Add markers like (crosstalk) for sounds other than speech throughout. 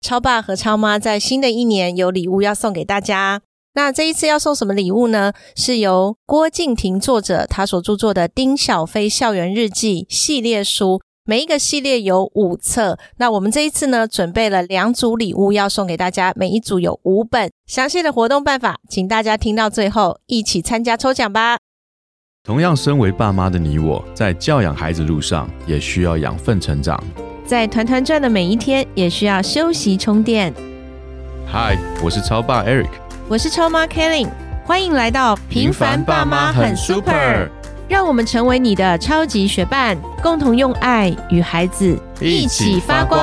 超爸和超妈在新的一年有礼物要送给大家。那这一次要送什么礼物呢？是由郭敬亭作者他所著作的《丁小飞校园日记》系列书，每一个系列有五册。那我们这一次呢，准备了两组礼物要送给大家，每一组有五本。详细的活动办法，请大家听到最后一起参加抽奖吧。同样，身为爸妈的你我，在教养孩子路上也需要养分成长。在团团转的每一天，也需要休息充电。嗨，我是超爸 Eric，我是超妈 Kelly，欢迎来到平凡爸妈很 super，让我们成为你的超级学伴，共同用爱与孩子一起发光。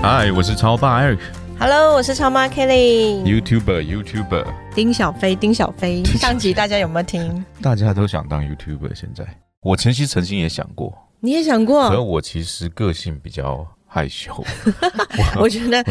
嗨，我是超爸 Eric。Hello，我是超妈 Kelly。丁小飞，丁小飞，上集大家有没有听？大家都想当 YouTuber，现在我晨曦曾经也想过，你也想过可是过？我其实个性比较害羞。(laughs) 我觉得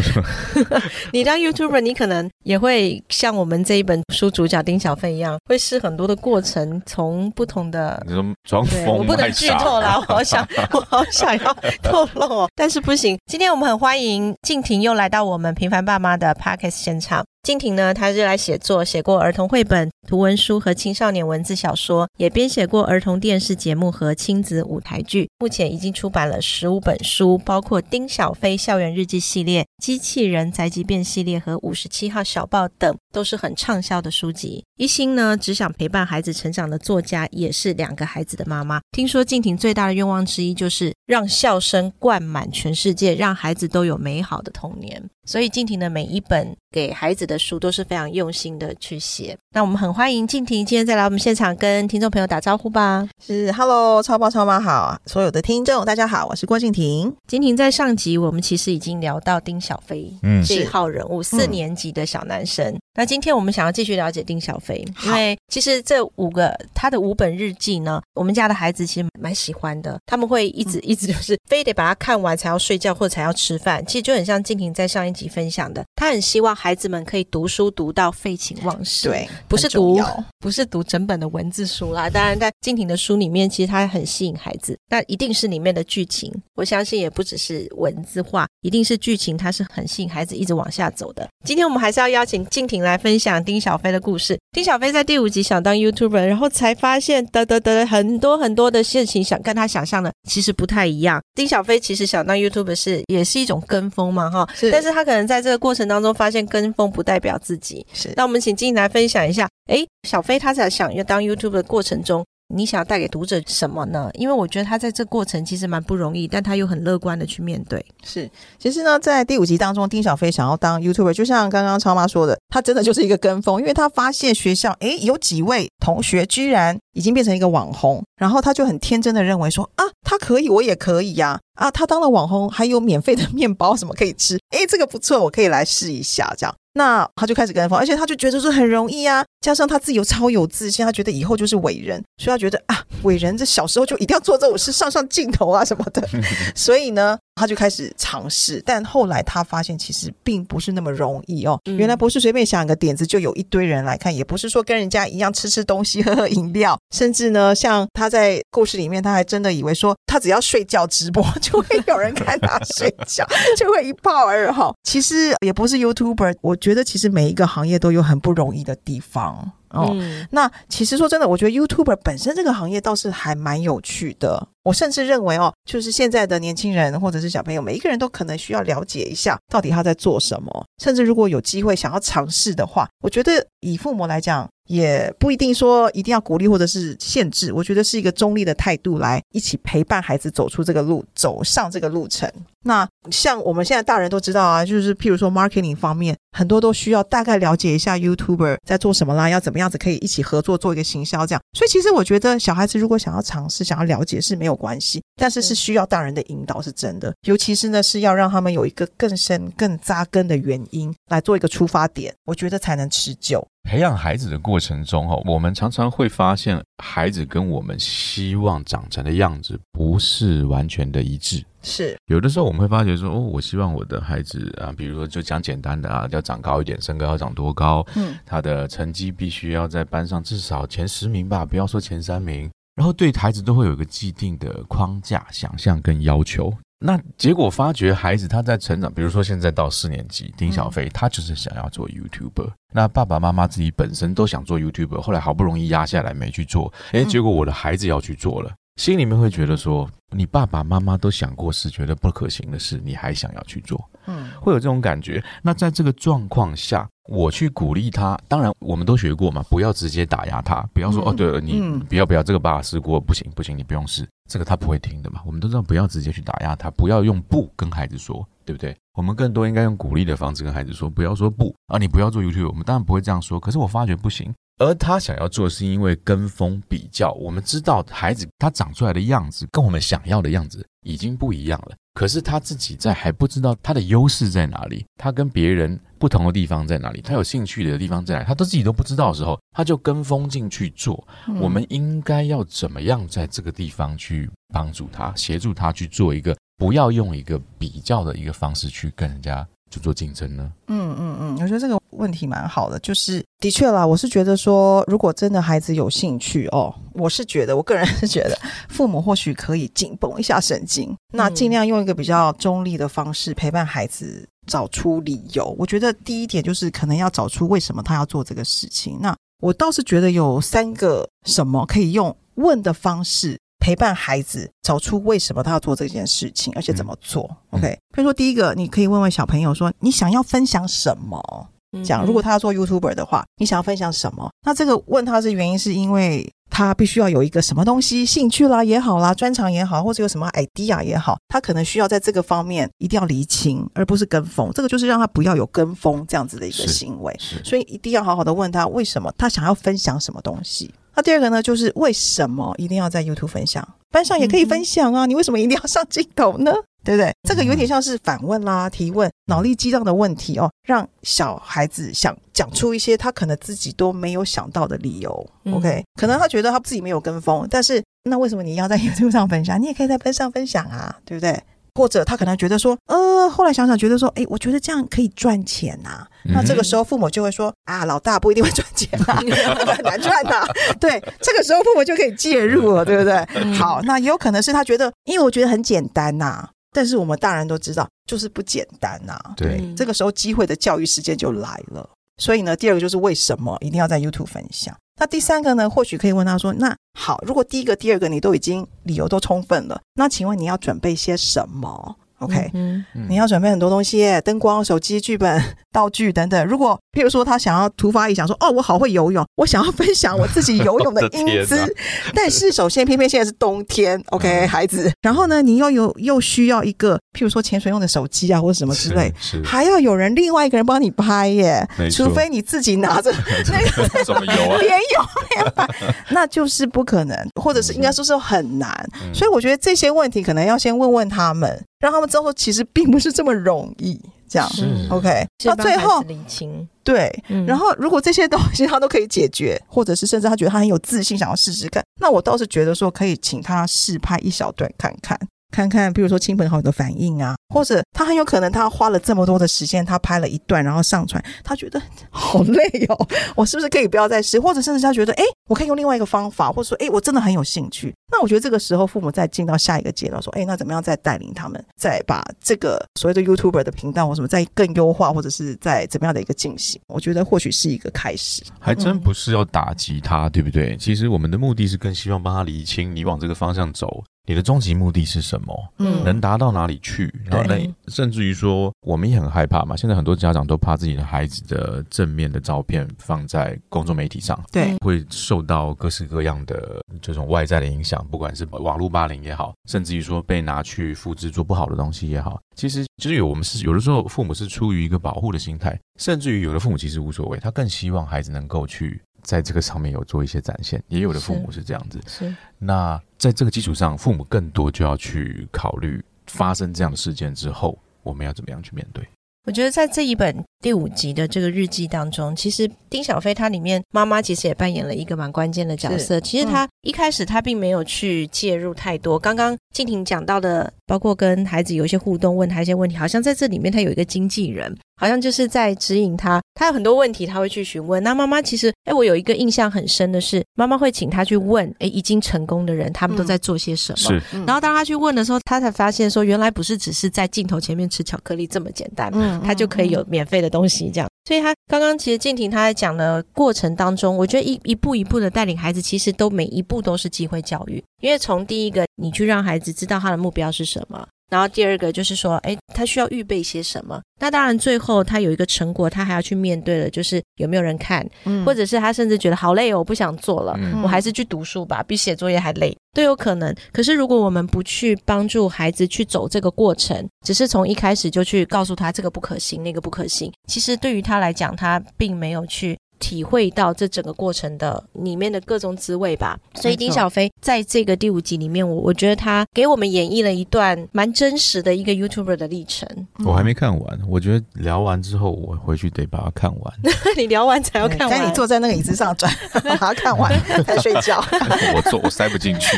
(laughs) 你当 YouTuber，你可能也会像我们这一本书主角丁小飞一样，会试很多的过程，从不同的你说装疯，我不能剧透啦，(laughs) 我好想，我好想要透露哦，但是不行。今天我们很欢迎静婷又来到我们平凡爸妈的 Podcast 现场。静婷呢，她热爱写作，写过儿童绘本、图文书和青少年文字小说，也编写过儿童电视节目和亲子舞台剧。目前已经出版了十五本书，包括《丁小飞校园日记》系列、《机器人宅急便》系列和《五十七号小报》等，都是很畅销的书籍。一心呢，只想陪伴孩子成长的作家，也是两个孩子的妈妈。听说静婷最大的愿望之一就是让笑声灌满全世界，让孩子都有美好的童年。所以静婷的每一本给孩子的书都是非常用心的去写。那我们很欢迎静婷今天再来我们现场跟听众朋友打招呼吧。是，Hello，超爸超妈好，所有的听众大家好，我是郭静婷。静婷在上集我们其实已经聊到丁小飞嗯。这一号人物，四年级的小男生。那今天我们想要继续了解丁小飞，因为其实这五个他的五本日记呢，我们家的孩子其实蛮喜欢的，他们会一直一直就是非得把它看完才要睡觉或者才要吃饭，其实就很像静婷在上一集分享的，他很希望孩子们可以读书读到废寝忘食，，对，不是读不是读整本的文字书啦，当然在静婷的书里面，其实它很吸引孩子，那一定是里面的剧情，我相信也不只是文字化，一定是剧情，它是很吸引孩子一直往下走的。今天我们还是要邀请静婷来分享丁小飞的故事。丁小飞在第五集想当 YouTuber，然后才发现得得得很多很多的事情想跟他想象的其实不太一样。丁小飞其实想当 YouTuber 是也是一种跟风嘛哈，是但是他可能在这个过程当中发现跟风不代表自己，是那我们请静婷来分享一下，诶，小飞他在想要当 YouTuber 的过程中，你想要带给读者什么呢？因为我觉得他在这过程其实蛮不容易，但他又很乐观的去面对。是。其实呢，在第五集当中，丁小飞想要当 YouTuber，就像刚刚超妈说的，他真的就是一个跟风，因为他发现学校诶有几位同学居然已经变成一个网红，然后他就很天真的认为说啊，他可以，我也可以呀、啊，他当了网红还有免费的面包什么可以吃，诶，这个不错，我可以来试一下这样。那他就开始跟风，而且他就觉得说很容易啊，加上他自己又超有自信，他觉得以后就是伟人，所以他觉得啊，伟人这小时候就一定要做这种事，上上镜头啊什么的，所以呢，他就开始尝试，但后来他发现其实并不是那么容易哦，嗯。原来不是随便想一个点子就有一堆人来看，也不是说跟人家一样吃吃东西、喝喝饮料，甚至呢，像他在故事里面，他还真的以为说他只要睡觉直播就会有人看他睡觉，就会一炮而红。其实也不是 YouTuber，我觉得其实每一个行业都有很不容易的地方。哦，嗯那其实说真的，我觉得 YouTuber 本身这个行业倒是还蛮有趣的。我甚至认为哦，就是现在的年轻人或者是小朋友，每一个人都可能需要了解一下到底他在做什么。甚至如果有机会想要尝试的话，我觉得以父母来讲，也不一定说一定要鼓励或者是限制。我觉得是一个中立的态度来一起陪伴孩子走出这个路，走上这个路程。那像我们现在大人都知道啊，就是譬如说 marketing 方面，很多都需要大概了解一下 YouTuber 在做什么啦，要怎么样子可以一起合作做一个行销这样。所以其实我觉得小孩子如果想要尝试、想要了解是没有关系，但是是需要大人的引导，是真的。尤其是呢是要让他们有一个更深、更扎根的原因来做一个出发点，我觉得才能持久。培养孩子的过程中，哈，我们常常会发现，孩子跟我们希望长成的样子不是完全的一致。是有的时候我们会发觉说，哦，我希望我的孩子啊，比如说就讲简单的啊，要长高一点，身高要长多高，嗯，他的成绩必须要在班上至少前十名吧，不要说前三名。然后对孩子都会有一个既定的框架、想象跟要求。那结果发觉孩子他在成长，比如说现在到四年级，丁小飞他就是想要做 YouTuber。那爸爸妈妈自己本身都想做 YouTuber，后来好不容易压下来没去做，诶，结果我的孩子要去做了，心里面会觉得说，你爸爸妈妈都想过是觉得不可行的事，你还想要去做，嗯会有这种感觉。那在这个状况下，我去鼓励他，当然我们都学过嘛，不要直接打压他，不要说、嗯哦，对了，你嗯不要不要，这个爸爸试过不行不行，你不用试，这个他不会听的嘛。我们都知道不要直接去打压他，不要用不跟孩子说，对不对？我们更多应该用鼓励的方式跟孩子说，不要说不啊，你不要做 YouTube，我们当然不会这样说。可是我发觉不行，而他想要做，是因为跟风比较。我们知道孩子他长出来的样子跟我们想要的样子已经不一样了，可是他自己在还不知道他的优势在哪里，他跟别人不同的地方在哪里，他有兴趣的地方在哪里，他都自己都不知道的时候，他就跟风进去做。嗯我们应该要怎么样在这个地方去帮助他，协助他去做一个不要用一个比较的一个方式去跟人家去做竞争呢？嗯嗯嗯，我觉得这个问题蛮好的，就是的确啦，我是觉得说，如果真的孩子有兴趣哦，我是觉得，我个人是觉得，(laughs) 父母或许可以紧绷一下神经，那尽量用一个比较中立的方式陪伴孩子找出理由。我觉得第一点就是可能要找出为什么他要做这个事情。那我倒是觉得有三个什么可以用问的方式。陪伴孩子找出为什么他要做这件事情，而且怎么做。嗯 OK，比如说第一个，你可以问问小朋友说：“你想要分享什么？”讲，如果他要做 YouTuber 的话，你想要分享什么？那这个问他是原因是因为他必须要有一个什么东西，兴趣啦也好啦，专长也好，或者有什么 idea 也好，他可能需要在这个方面一定要厘清，而不是跟风。这个就是让他不要有跟风这样子的一个行为。所以一定要好好的问他为什么他想要分享什么东西。那第二个呢，就是为什么一定要在 YouTube 分享？班上也可以分享啊，你为什么一定要上镜头呢？(laughs) 对不对？这个有点像是反问啦、提问、脑力激荡的问题哦，让小孩子想讲出一些他可能自己都没有想到的理由。嗯 OK，可能他觉得他自己没有跟风，但是那为什么你要在 (laughs) YouTube 上分享？你也可以在班上分享啊，对不对？或者他可能觉得说，呃，后来想想觉得说，哎，我觉得这样可以赚钱呐、那这个时候父母就会说，啊，老大不一定会赚钱啊，很 (laughs) 难赚呐、对，这个时候父母就可以介入了，对不对？嗯好，那也有可能是他觉得，因为我觉得很简单呐、但是我们大人都知道，就是不简单呐、对。嗯。这个时候机会的教育时间就来了。所以呢，第二个就是为什么一定要在 YouTube 分享？那第三个呢，或许可以问他说：“那好，如果第一个、第二个你都已经理由都充分了，那请问你要准备些什么？OK，、嗯嗯你要准备很多东西，灯光、手机、剧本、(laughs) 道具等等。如果譬如说他想要突发一想说，哦，我好会游泳，(laughs) 我想要分享我自己游泳的 (laughs) 英姿但是首先偏偏现在是冬天，OK，、嗯孩子，然后呢，你又有又需要一个譬如说潜水用的手机啊，或者什么之类。是还要有人另外一个人帮你拍耶除非你自己拿着那个怎么游啊？边游边拍，那就是不可能，或者是应该说是很难。嗯所以我觉得这些问题可能要先问问他们，让他们知道说其实并不是这么容易。这样是 OK，是帮那最后理清，对，嗯然后如果这些东西他都可以解决，或者是甚至他觉得他很有自信，想要试试看，那我倒是觉得说可以请他试拍一小段看看。看看，比如说亲朋好友的反应啊，或者他很有可能他花了这么多的时间，他拍了一段，然后上传，他觉得 (laughs) 好累哦，我是不是可以不要再试？或者甚至他觉得，哎，我可以用另外一个方法，或者说，哎，我真的很有兴趣。那我觉得这个时候父母再进到下一个阶段，说，哎，那怎么样再带领他们，再把这个所谓的 YouTuber 的频道或什么再更优化，或者是再怎么样的一个进行？我觉得或许是一个开始。还真不是要打击他，对不对？其实我们的目的是更希望帮他理清，你往这个方向走，你的终极目的是什么？嗯能达到哪里去？然后呢，甚至于说，我们也很害怕嘛。现在很多家长都怕自己的孩子的正面的照片放在公众媒体上，对，会受到各式各样的这种外在的影响，不管是网络霸凌也好，甚至于说被拿去复制做不好的东西也好，其实就是有我们是有的时候父母是出于一个保护的心态，甚至于有的父母其实无所谓，他更希望孩子能够去在这个上面有做一些展现，也有的父母是这样子。是那在这个基础上，父母更多就要去考虑发生这样的事件之后，我们要怎么样去面对。我觉得在这一本第五集的这个日记当中，其实丁小飞他里面妈妈其实也扮演了一个蛮关键的角色。其实他一开始他并没有去介入太多。刚刚静婷讲到的，包括跟孩子有一些互动，问他一些问题，好像在这里面他有一个经纪人。好像就是在指引他，他有很多问题他会去询问。那妈妈其实，哎，我有一个印象很深的是，妈妈会请他去问，哎，已经成功的人他们都在做些什么。是。然后当他去问的时候，他才发现说，原来不是只是在镜头前面吃巧克力这么简单，嗯，他就可以有免费的东西这样。所以他刚刚其实静婷他在讲的过程当中，我觉得一一步一步的带领孩子，其实都每一步都是机会教育，因为从第一个你去让孩子知道他的目标是什么。然后第二个就是说，哎，他需要预备些什么？那当然，最后他有一个成果，他还要去面对的，就是有没有人看，或者是他甚至觉得好累哦，我不想做了，我还是去读书吧，比写作业还累，都有可能。可是如果我们不去帮助孩子去走这个过程，只是从一开始就去告诉他这个不可行，那个不可行，其实对于他来讲，他并没有去。体会到这整个过程的里面的各种滋味吧，所以丁小飞在这个第五集里面，我我觉得他给我们演绎了一段蛮真实的一个 YouTuber 的历程。我还没看完，我觉得聊完之后，我回去得把它看完。(laughs) 你聊完才要看完，你坐在那个椅子上转，(laughs) 把它看完才睡觉。(laughs) 我坐，我塞不进去。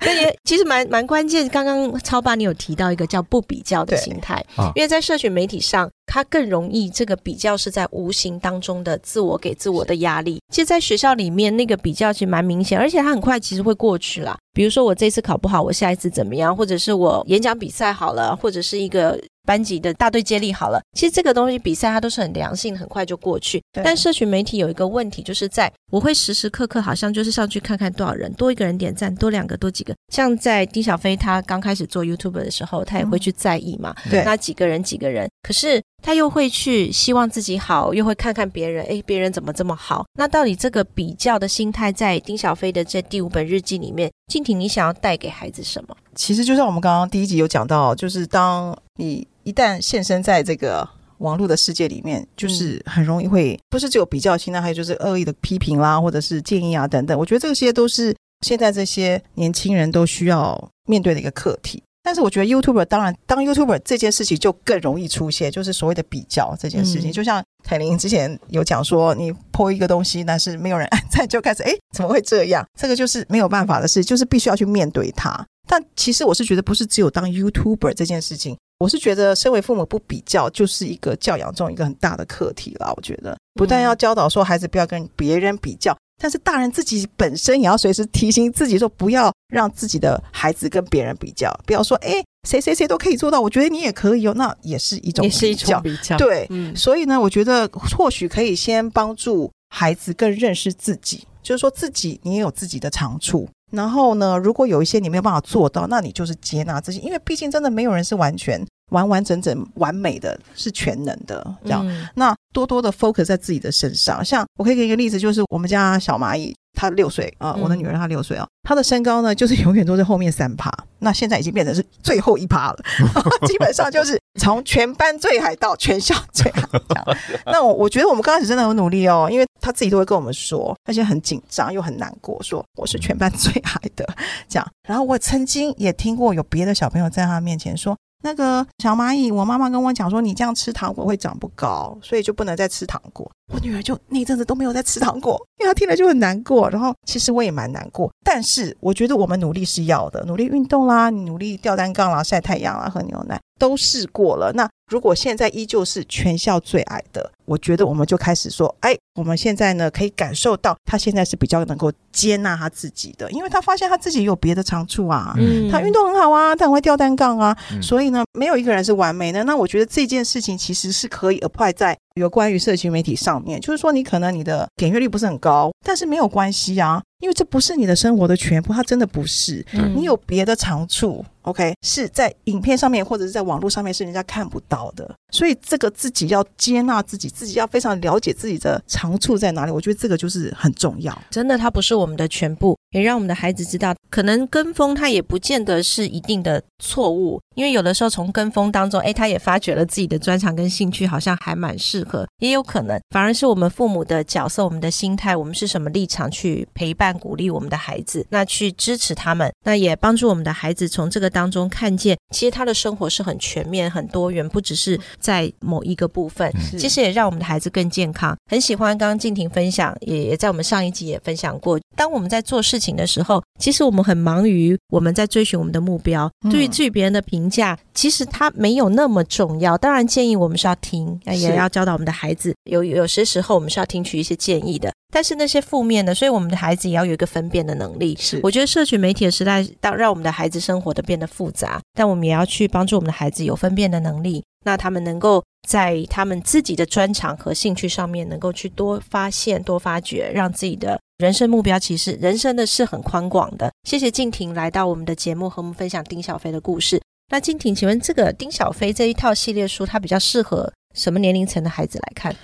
那也其实蛮蛮关键。刚刚超爸你有提到一个叫不比较的心态，因为在社群媒体上。他更容易，这个比较是在无形当中的自我给自我的压力。其实，在学校里面，那个比较其实蛮明显，而且他很快其实会过去了。比如说，我这次考不好，我下一次怎么样？或者是我演讲比赛好了，或者是一个。班级的大队接力好了，其实这个东西比赛它都是很良性，很快就过去。但社群媒体有一个问题，就是在我会时时刻刻好像就是上去看看多少人，多一个人点赞，多两个，多几个。像在丁小飞他刚开始做 YouTube 的时候，他也会去在意嘛，对那几个人几个人。可是他又会去希望自己好，又会看看别人，哎，别人怎么这么好？那到底这个比较的心态，在丁小飞的这第五本日记里面，静婷，你想要带给孩子什么？其实就像我们刚刚第一集有讲到，就是当你一旦现身在这个网络的世界里面，就是很容易会不是只有比较心，那还有就是恶意的批评啦，或者是建议啊等等。我觉得这些都是现在这些年轻人都需要面对的一个课题。但是我觉得 YouTuber 当然当 YouTuber 这件事情就更容易出现，就是所谓的比较这件事情。就像凯琳之前有讲说，你播一个东西，但是没有人按赞，就开始 (laughs) 哎怎么会这样？这个就是没有办法的事，就是必须要去面对它。但其实我是觉得，不是只有当 YouTuber 这件事情，我是觉得身为父母不比较，就是一个教养中一个很大的课题啦。我觉得不但要教导说孩子不要跟别人比较，但是大人自己本身也要随时提醒自己说，不要让自己的孩子跟别人比较，不要说哎谁谁谁都可以做到，我觉得你也可以哦，那也是一种也是一种比较。对，所以呢，我觉得或许可以先帮助孩子更认识自己，就是说自己你也有自己的长处。然后呢，如果有一些你没有办法做到，那你就是接纳自己，因为毕竟真的没有人是完全完完整整完美的，是全能的这样。那多多的 focus 在自己的身上，像我可以给一个例子，就是我们家小蚂蚁。他六岁啊，我的女儿她六岁啊，她的身高呢就是永远都在后面三趴，那现在已经变成是最后一趴了，(laughs) 基本上就是从全班最矮到全校最矮这样。(laughs) 那我我觉得我们刚开始真的很努力哦，因为她自己都会跟我们说，而且很紧张又很难过，说我是全班最矮的这样。然后我曾经也听过有别的小朋友在她面前说。那个小蚂蚁，我妈妈跟我讲说，你这样吃糖果会长不高，所以就不能再吃糖果。我女儿就那一阵子都没有在吃糖果，因为她听了就很难过。然后其实我也蛮难过，但是我觉得我们努力是要的，努力运动啦，努力吊单杠啦，晒太阳啦，喝牛奶都试过了。那如果现在依旧是全校最矮的，我觉得我们就开始说，哎。我们现在呢，可以感受到他现在是比较能够接纳他自己的，因为他发现他自己有别的长处啊，嗯，他运动很好啊，他很会吊单杠啊，所以呢，没有一个人是完美的。那我觉得这件事情其实是可以 apply 在有关于社群媒体上面，就是说你可能你的点阅率不是很高，但是没有关系啊，因为这不是你的生活的全部，它真的不是，嗯你有别的长处。OK，是在影片上面或者是在网络上面是人家看不到的，所以这个自己要接纳自己，自己要非常了解自己的长处在哪里。我觉得这个就是很重要。真的，它不是我们的全部。也让我们的孩子知道，可能跟风他也不见得是一定的错误，因为有的时候从跟风当中，哎，他也发掘了自己的专长跟兴趣，好像还蛮适合，也有可能。反而是我们父母的角色、我们的心态，我们是什么立场去陪伴、鼓励我们的孩子，那去支持他们，那也帮助我们的孩子从这个当中看见，其实他的生活是很全面、很多元，不只是在某一个部分，嗯。其实也让我们的孩子更健康。很喜欢刚刚静婷分享，也也在我们上一集也分享过，当我们在做事情的时候，其实我们很忙于我们在追寻我们的目标，嗯对于至于别人的评价，其实它没有那么重要。当然，建议我们是要听，呃也要教导我们的孩子，有有些时候我们是要听取一些建议的。但是那些负面的，所以我们的孩子也要有一个分辨的能力。是我觉得社群媒体的时代，到让我们的孩子生活的变得复杂，但我们也要去帮助我们的孩子有分辨的能力，那他们能够在他们自己的专长和兴趣上面，能够去多发现、多发掘，让自己的人生目标其实人生的是很宽广的。谢谢静婷来到我们的节目，和我们分享丁小飞的故事。那静婷，请问这个丁小飞这一套系列书，它比较适合什么年龄层的孩子来看？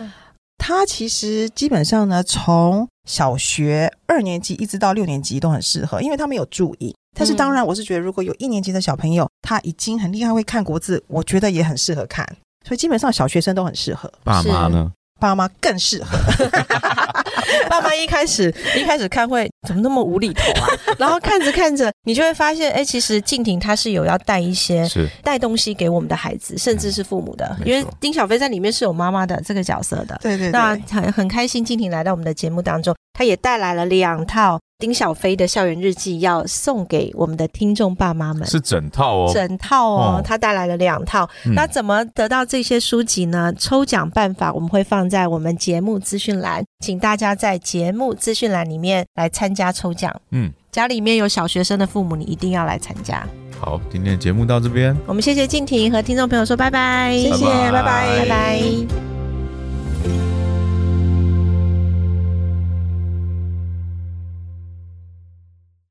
它其实基本上呢，从小学二年级一直到六年级都很适合，因为他们有注意。但是当然，我是觉得如果有一年级的小朋友，他已经很厉害会看国字，我觉得也很适合看。所以基本上小学生都很适合，爸妈呢？爸妈更适合。(laughs) (laughs) 爸妈一开始一开始看会怎么那么无厘头啊？(laughs) 然后看着看着，你就会发现，哎，其实静婷她是有要带一些是带东西给我们的孩子，甚至是父母的，因为丁小飞在里面是有妈妈的这个角色的。对对那，很很开心，静婷来到我们的节目当中，她也带来了两套丁小飞的校园日记，要送给我们的听众爸妈们。是整套哦。整套哦哦，他带来了两套。嗯那怎么得到这些书籍呢？抽奖办法我们会放在我们节目资讯栏，请大家在节目资讯栏里面来参加抽奖。嗯，家里面有小学生的父母，你一定要来参加。好，今天的节目到这边。我们谢谢静婷和听众朋友说拜拜，谢谢，拜拜拜拜拜拜。